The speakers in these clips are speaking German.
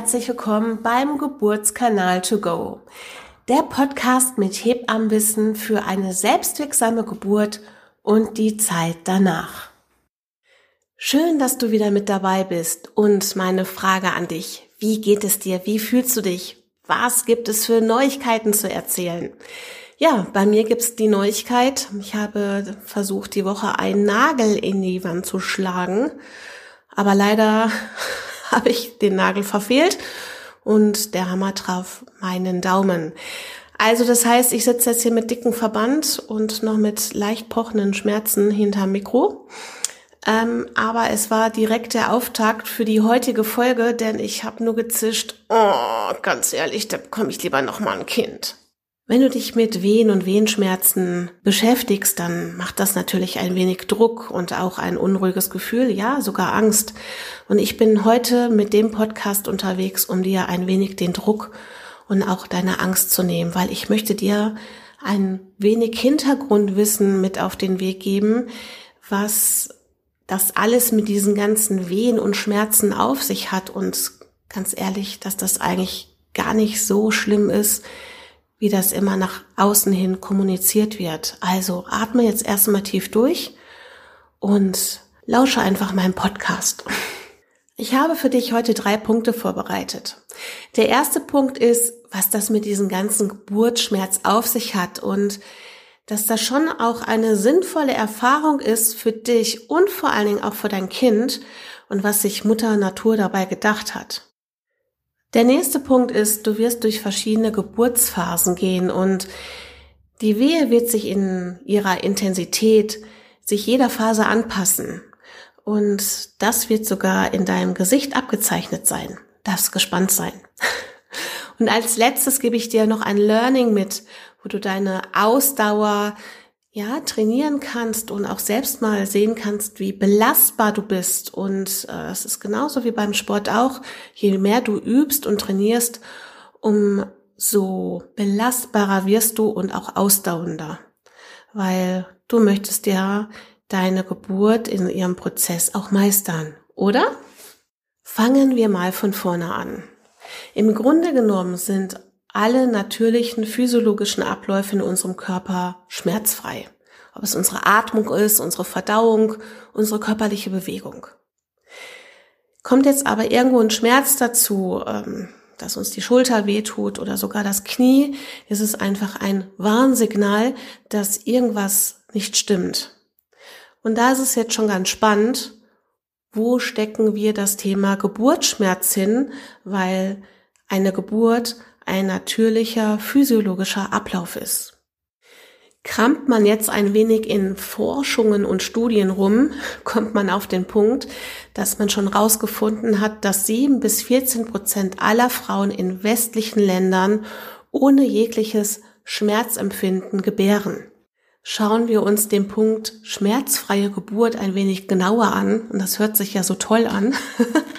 herzlich willkommen beim Geburtskanal to go. Der Podcast mit Hebammenwissen für eine selbstwirksame Geburt und die Zeit danach. Schön, dass du wieder mit dabei bist und meine Frage an dich. Wie geht es dir? Wie fühlst du dich? Was gibt es für Neuigkeiten zu erzählen? Ja, bei mir gibt's die Neuigkeit. Ich habe versucht, die Woche einen Nagel in die Wand zu schlagen. Aber leider habe ich den Nagel verfehlt und der Hammer traf meinen Daumen. Also das heißt, ich sitze jetzt hier mit dicken Verband und noch mit leicht pochenden Schmerzen hinterm Mikro. Ähm, aber es war direkt der Auftakt für die heutige Folge, denn ich habe nur gezischt, oh, ganz ehrlich, da bekomme ich lieber noch mal ein Kind. Wenn du dich mit Wehen und Wehenschmerzen beschäftigst, dann macht das natürlich ein wenig Druck und auch ein unruhiges Gefühl, ja, sogar Angst. Und ich bin heute mit dem Podcast unterwegs, um dir ein wenig den Druck und auch deine Angst zu nehmen, weil ich möchte dir ein wenig Hintergrundwissen mit auf den Weg geben, was das alles mit diesen ganzen Wehen und Schmerzen auf sich hat und ganz ehrlich, dass das eigentlich gar nicht so schlimm ist, wie das immer nach außen hin kommuniziert wird. Also atme jetzt erstmal tief durch und lausche einfach meinem Podcast. Ich habe für dich heute drei Punkte vorbereitet. Der erste Punkt ist, was das mit diesem ganzen Geburtsschmerz auf sich hat und dass das schon auch eine sinnvolle Erfahrung ist für dich und vor allen Dingen auch für dein Kind und was sich Mutter Natur dabei gedacht hat. Der nächste Punkt ist, du wirst durch verschiedene Geburtsphasen gehen und die Wehe wird sich in ihrer Intensität sich jeder Phase anpassen. Und das wird sogar in deinem Gesicht abgezeichnet sein. Darfst gespannt sein. Und als letztes gebe ich dir noch ein Learning mit, wo du deine Ausdauer ja, trainieren kannst und auch selbst mal sehen kannst, wie belastbar du bist. Und äh, es ist genauso wie beim Sport auch. Je mehr du übst und trainierst, umso belastbarer wirst du und auch ausdauernder. Weil du möchtest ja deine Geburt in ihrem Prozess auch meistern, oder? Fangen wir mal von vorne an. Im Grunde genommen sind alle natürlichen physiologischen Abläufe in unserem Körper schmerzfrei. Ob es unsere Atmung ist, unsere Verdauung, unsere körperliche Bewegung. Kommt jetzt aber irgendwo ein Schmerz dazu, ähm, dass uns die Schulter wehtut oder sogar das Knie, ist es einfach ein Warnsignal, dass irgendwas nicht stimmt. Und da ist es jetzt schon ganz spannend, wo stecken wir das Thema Geburtsschmerz hin, weil eine Geburt ein natürlicher physiologischer Ablauf ist. Kramt man jetzt ein wenig in Forschungen und Studien rum, kommt man auf den Punkt, dass man schon rausgefunden hat, dass sieben bis 14 Prozent aller Frauen in westlichen Ländern ohne jegliches Schmerzempfinden gebären. Schauen wir uns den Punkt schmerzfreie Geburt ein wenig genauer an, und das hört sich ja so toll an,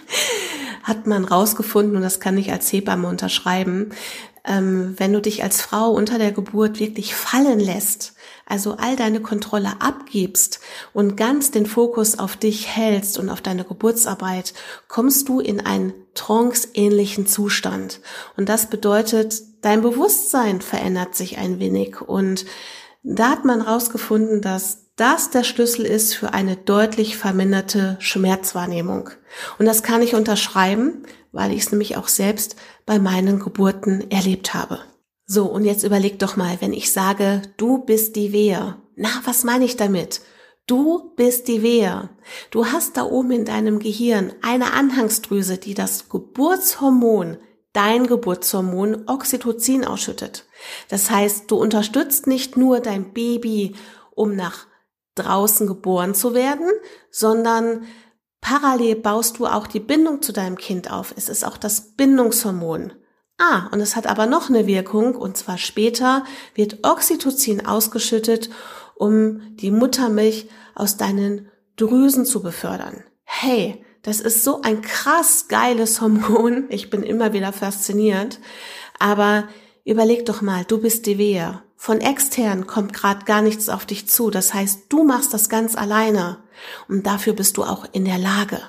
hat man rausgefunden, und das kann ich als Hebamme unterschreiben, ähm, wenn du dich als Frau unter der Geburt wirklich fallen lässt, also all deine Kontrolle abgibst und ganz den Fokus auf dich hältst und auf deine Geburtsarbeit, kommst du in einen trance-ähnlichen Zustand. Und das bedeutet, dein Bewusstsein verändert sich ein wenig. Und da hat man rausgefunden, dass das der Schlüssel ist für eine deutlich verminderte Schmerzwahrnehmung. Und das kann ich unterschreiben, weil ich es nämlich auch selbst bei meinen Geburten erlebt habe. So, und jetzt überleg doch mal, wenn ich sage, du bist die Wehe. Na, was meine ich damit? Du bist die Wehe. Du hast da oben in deinem Gehirn eine Anhangsdrüse, die das Geburtshormon, dein Geburtshormon Oxytocin ausschüttet. Das heißt, du unterstützt nicht nur dein Baby, um nach draußen geboren zu werden, sondern parallel baust du auch die Bindung zu deinem Kind auf. Es ist auch das Bindungshormon. Ah, und es hat aber noch eine Wirkung, und zwar später wird Oxytocin ausgeschüttet, um die Muttermilch aus deinen Drüsen zu befördern. Hey, das ist so ein krass geiles Hormon. Ich bin immer wieder fasziniert. Aber überleg doch mal, du bist die Wehe. Von extern kommt gerade gar nichts auf dich zu. Das heißt, du machst das ganz alleine. Und dafür bist du auch in der Lage.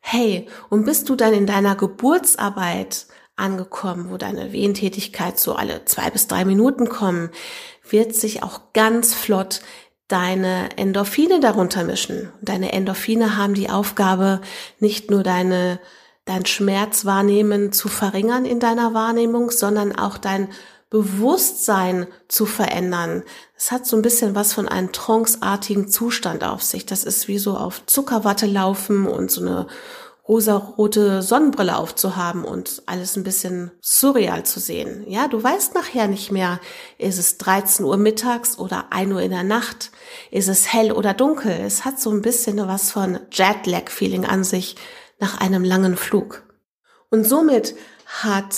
Hey, und bist du dann in deiner Geburtsarbeit angekommen, wo deine Wehentätigkeit so alle zwei bis drei Minuten kommen, wird sich auch ganz flott deine Endorphine darunter mischen. Deine Endorphine haben die Aufgabe, nicht nur deine, dein Schmerzwahrnehmen zu verringern in deiner Wahrnehmung, sondern auch dein Bewusstsein zu verändern. Es hat so ein bisschen was von einem tranceartigen Zustand auf sich. Das ist wie so auf Zuckerwatte laufen und so eine rosarote Sonnenbrille aufzuhaben und alles ein bisschen surreal zu sehen. Ja, du weißt nachher nicht mehr, ist es 13 Uhr mittags oder 1 Uhr in der Nacht? Ist es hell oder dunkel? Es hat so ein bisschen was von Jetlag-Feeling an sich nach einem langen Flug. Und somit hat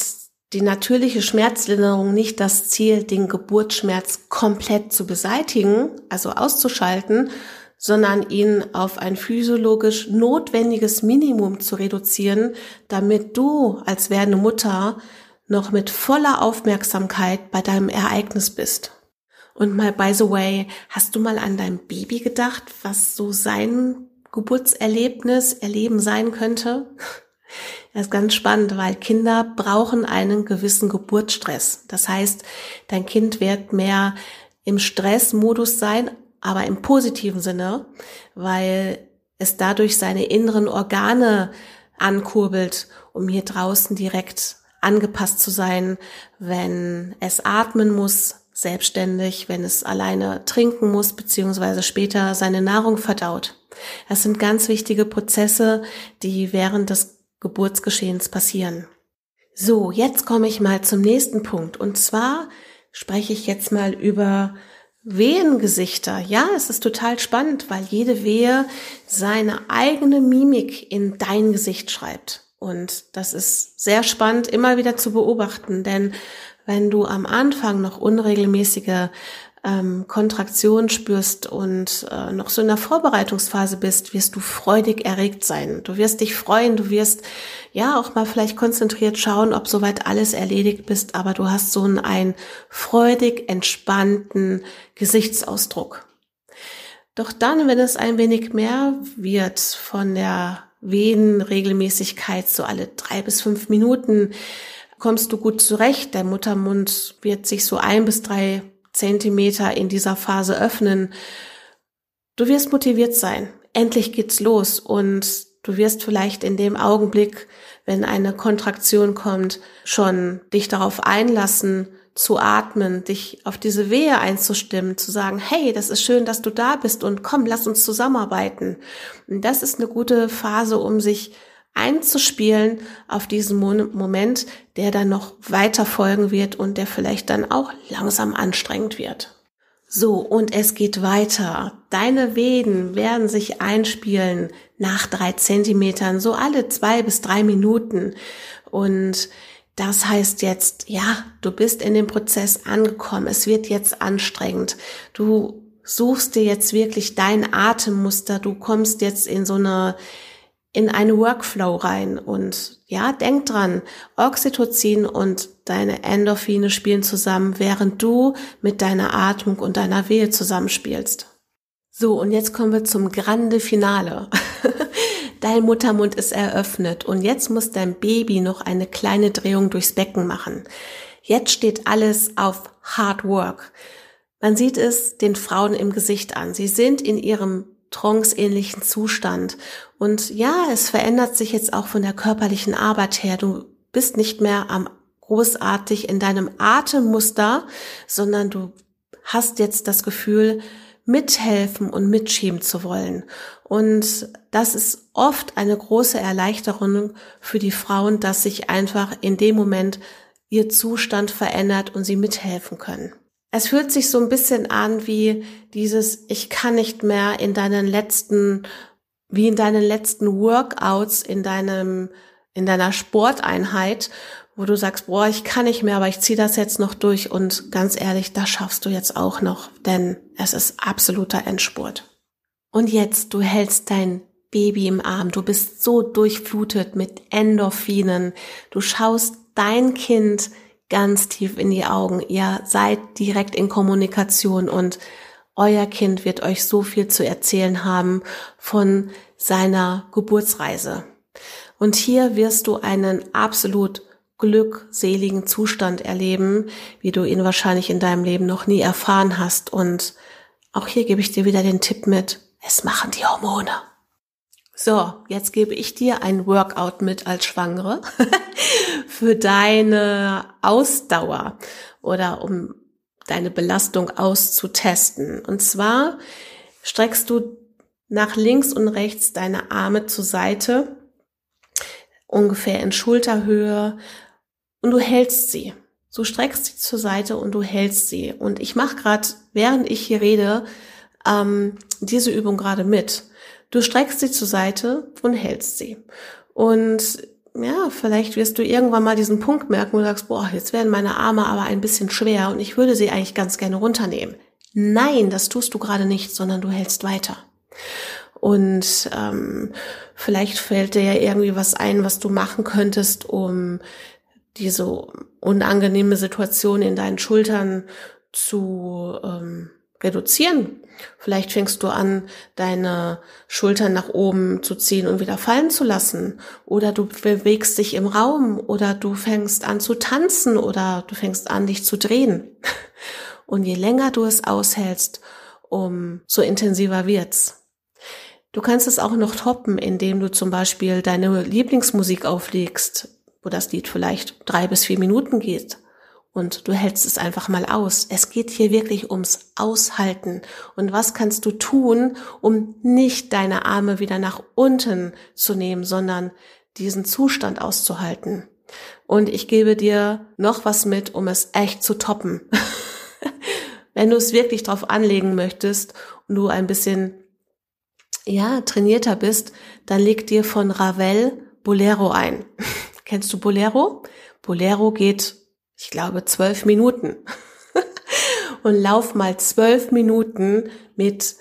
die natürliche Schmerzlinderung nicht das Ziel, den Geburtsschmerz komplett zu beseitigen, also auszuschalten, sondern ihn auf ein physiologisch notwendiges Minimum zu reduzieren, damit du als werdende Mutter noch mit voller Aufmerksamkeit bei deinem Ereignis bist. Und mal by the way, hast du mal an dein Baby gedacht, was so sein Geburtserlebnis, Erleben sein könnte? Das ist ganz spannend, weil Kinder brauchen einen gewissen Geburtsstress. Das heißt, dein Kind wird mehr im Stressmodus sein, aber im positiven Sinne, weil es dadurch seine inneren Organe ankurbelt, um hier draußen direkt angepasst zu sein, wenn es atmen muss, selbstständig, wenn es alleine trinken muss, beziehungsweise später seine Nahrung verdaut. Das sind ganz wichtige Prozesse, die während des Geburtsgeschehens passieren. So, jetzt komme ich mal zum nächsten Punkt. Und zwar spreche ich jetzt mal über Wehengesichter. Ja, es ist total spannend, weil jede Wehe seine eigene Mimik in dein Gesicht schreibt. Und das ist sehr spannend, immer wieder zu beobachten, denn wenn du am Anfang noch unregelmäßige ähm, Kontraktion spürst und äh, noch so in der Vorbereitungsphase bist, wirst du freudig erregt sein. Du wirst dich freuen, du wirst ja auch mal vielleicht konzentriert schauen, ob soweit alles erledigt bist, aber du hast so einen, einen freudig entspannten Gesichtsausdruck. Doch dann, wenn es ein wenig mehr wird von der Venenregelmäßigkeit, so alle drei bis fünf Minuten, kommst du gut zurecht. Der Muttermund wird sich so ein bis drei Zentimeter in dieser Phase öffnen. Du wirst motiviert sein. Endlich geht's los und du wirst vielleicht in dem Augenblick, wenn eine Kontraktion kommt, schon dich darauf einlassen, zu atmen, dich auf diese Wehe einzustimmen, zu sagen, hey, das ist schön, dass du da bist und komm, lass uns zusammenarbeiten. Und das ist eine gute Phase, um sich einzuspielen auf diesen Moment, der dann noch weiter folgen wird und der vielleicht dann auch langsam anstrengend wird. So, und es geht weiter. Deine Venen werden sich einspielen nach drei Zentimetern, so alle zwei bis drei Minuten. Und das heißt jetzt, ja, du bist in dem Prozess angekommen. Es wird jetzt anstrengend. Du suchst dir jetzt wirklich dein Atemmuster. Du kommst jetzt in so eine in eine Workflow rein und ja, denk dran, Oxytocin und deine Endorphine spielen zusammen, während du mit deiner Atmung und deiner Wehe zusammenspielst. So, und jetzt kommen wir zum Grande Finale. dein Muttermund ist eröffnet und jetzt muss dein Baby noch eine kleine Drehung durchs Becken machen. Jetzt steht alles auf Hard Work. Man sieht es den Frauen im Gesicht an. Sie sind in ihrem tranceähnlichen Zustand. Und ja, es verändert sich jetzt auch von der körperlichen Arbeit her. Du bist nicht mehr am großartig in deinem Atemmuster, sondern du hast jetzt das Gefühl, mithelfen und mitschieben zu wollen. Und das ist oft eine große Erleichterung für die Frauen, dass sich einfach in dem Moment ihr Zustand verändert und sie mithelfen können. Es fühlt sich so ein bisschen an wie dieses, ich kann nicht mehr in deinen letzten, wie in deinen letzten Workouts, in deinem, in deiner Sporteinheit, wo du sagst, boah, ich kann nicht mehr, aber ich ziehe das jetzt noch durch und ganz ehrlich, das schaffst du jetzt auch noch, denn es ist absoluter Endspurt. Und jetzt, du hältst dein Baby im Arm, du bist so durchflutet mit Endorphinen, du schaust dein Kind ganz tief in die Augen. Ihr seid direkt in Kommunikation und euer Kind wird euch so viel zu erzählen haben von seiner Geburtsreise. Und hier wirst du einen absolut glückseligen Zustand erleben, wie du ihn wahrscheinlich in deinem Leben noch nie erfahren hast. Und auch hier gebe ich dir wieder den Tipp mit, es machen die Hormone. So, jetzt gebe ich dir ein Workout mit als Schwangere für deine Ausdauer oder um deine Belastung auszutesten. Und zwar streckst du nach links und rechts deine Arme zur Seite, ungefähr in Schulterhöhe, und du hältst sie. Du streckst sie zur Seite und du hältst sie. Und ich mache gerade, während ich hier rede, ähm, diese Übung gerade mit. Du streckst sie zur Seite und hältst sie. Und ja, vielleicht wirst du irgendwann mal diesen Punkt merken, wo du sagst, boah, jetzt werden meine Arme aber ein bisschen schwer und ich würde sie eigentlich ganz gerne runternehmen. Nein, das tust du gerade nicht, sondern du hältst weiter. Und ähm, vielleicht fällt dir ja irgendwie was ein, was du machen könntest, um diese unangenehme Situation in deinen Schultern zu ähm, reduzieren. Vielleicht fängst du an, deine Schultern nach oben zu ziehen und wieder fallen zu lassen. Oder du bewegst dich im Raum oder du fängst an zu tanzen oder du fängst an, dich zu drehen. Und je länger du es aushältst, umso intensiver wird's. Du kannst es auch noch toppen, indem du zum Beispiel deine Lieblingsmusik auflegst, wo das Lied vielleicht drei bis vier Minuten geht und du hältst es einfach mal aus. Es geht hier wirklich ums Aushalten. Und was kannst du tun, um nicht deine Arme wieder nach unten zu nehmen, sondern diesen Zustand auszuhalten? Und ich gebe dir noch was mit, um es echt zu toppen. Wenn du es wirklich drauf anlegen möchtest und du ein bisschen, ja, trainierter bist, dann leg dir von Ravel Bolero ein. Kennst du Bolero? Bolero geht ich glaube, zwölf Minuten. und lauf mal zwölf Minuten mit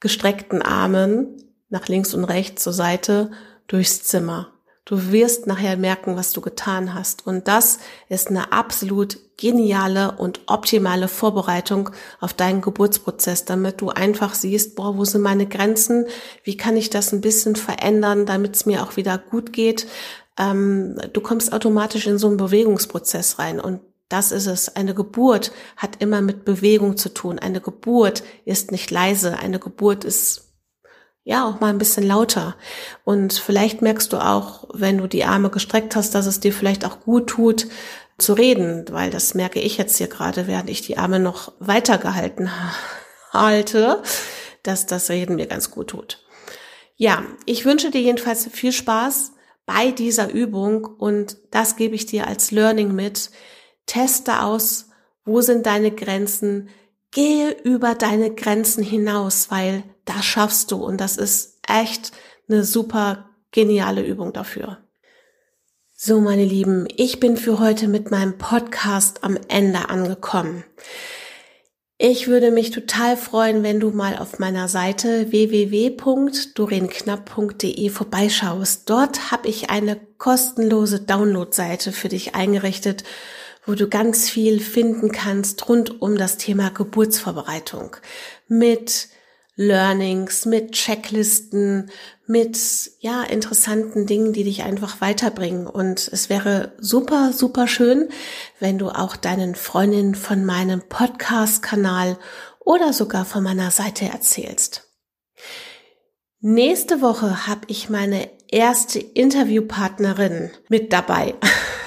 gestreckten Armen nach links und rechts zur Seite durchs Zimmer. Du wirst nachher merken, was du getan hast. Und das ist eine absolut geniale und optimale Vorbereitung auf deinen Geburtsprozess, damit du einfach siehst, boah, wo sind meine Grenzen? Wie kann ich das ein bisschen verändern, damit es mir auch wieder gut geht? Ähm, du kommst automatisch in so einen Bewegungsprozess rein und das ist es. Eine Geburt hat immer mit Bewegung zu tun. Eine Geburt ist nicht leise. Eine Geburt ist ja auch mal ein bisschen lauter. Und vielleicht merkst du auch, wenn du die Arme gestreckt hast, dass es dir vielleicht auch gut tut, zu reden, weil das merke ich jetzt hier gerade, während ich die Arme noch weitergehalten halte, dass das Reden mir ganz gut tut. Ja, ich wünsche dir jedenfalls viel Spaß bei dieser Übung und das gebe ich dir als Learning mit. Teste aus, wo sind deine Grenzen, gehe über deine Grenzen hinaus, weil das schaffst du und das ist echt eine super geniale Übung dafür. So, meine Lieben, ich bin für heute mit meinem Podcast am Ende angekommen. Ich würde mich total freuen, wenn du mal auf meiner Seite www.dorenknapp.de vorbeischaust. Dort habe ich eine kostenlose Download-Seite für dich eingerichtet, wo du ganz viel finden kannst rund um das Thema Geburtsvorbereitung mit Learnings, mit Checklisten, mit ja interessanten Dingen, die dich einfach weiterbringen. Und es wäre super, super schön, wenn du auch deinen Freundinnen von meinem Podcast-Kanal oder sogar von meiner Seite erzählst. Nächste Woche habe ich meine erste Interviewpartnerin mit dabei.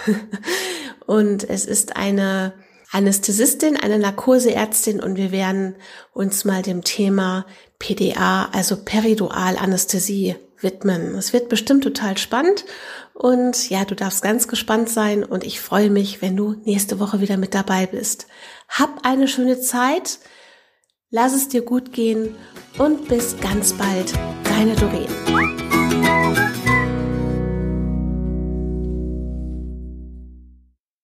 Und es ist eine Anästhesistin, eine Narkoseärztin und wir werden uns mal dem Thema PDA, also Peridualanästhesie widmen. Es wird bestimmt total spannend und ja, du darfst ganz gespannt sein und ich freue mich, wenn du nächste Woche wieder mit dabei bist. Hab eine schöne Zeit, lass es dir gut gehen und bis ganz bald, deine Doreen.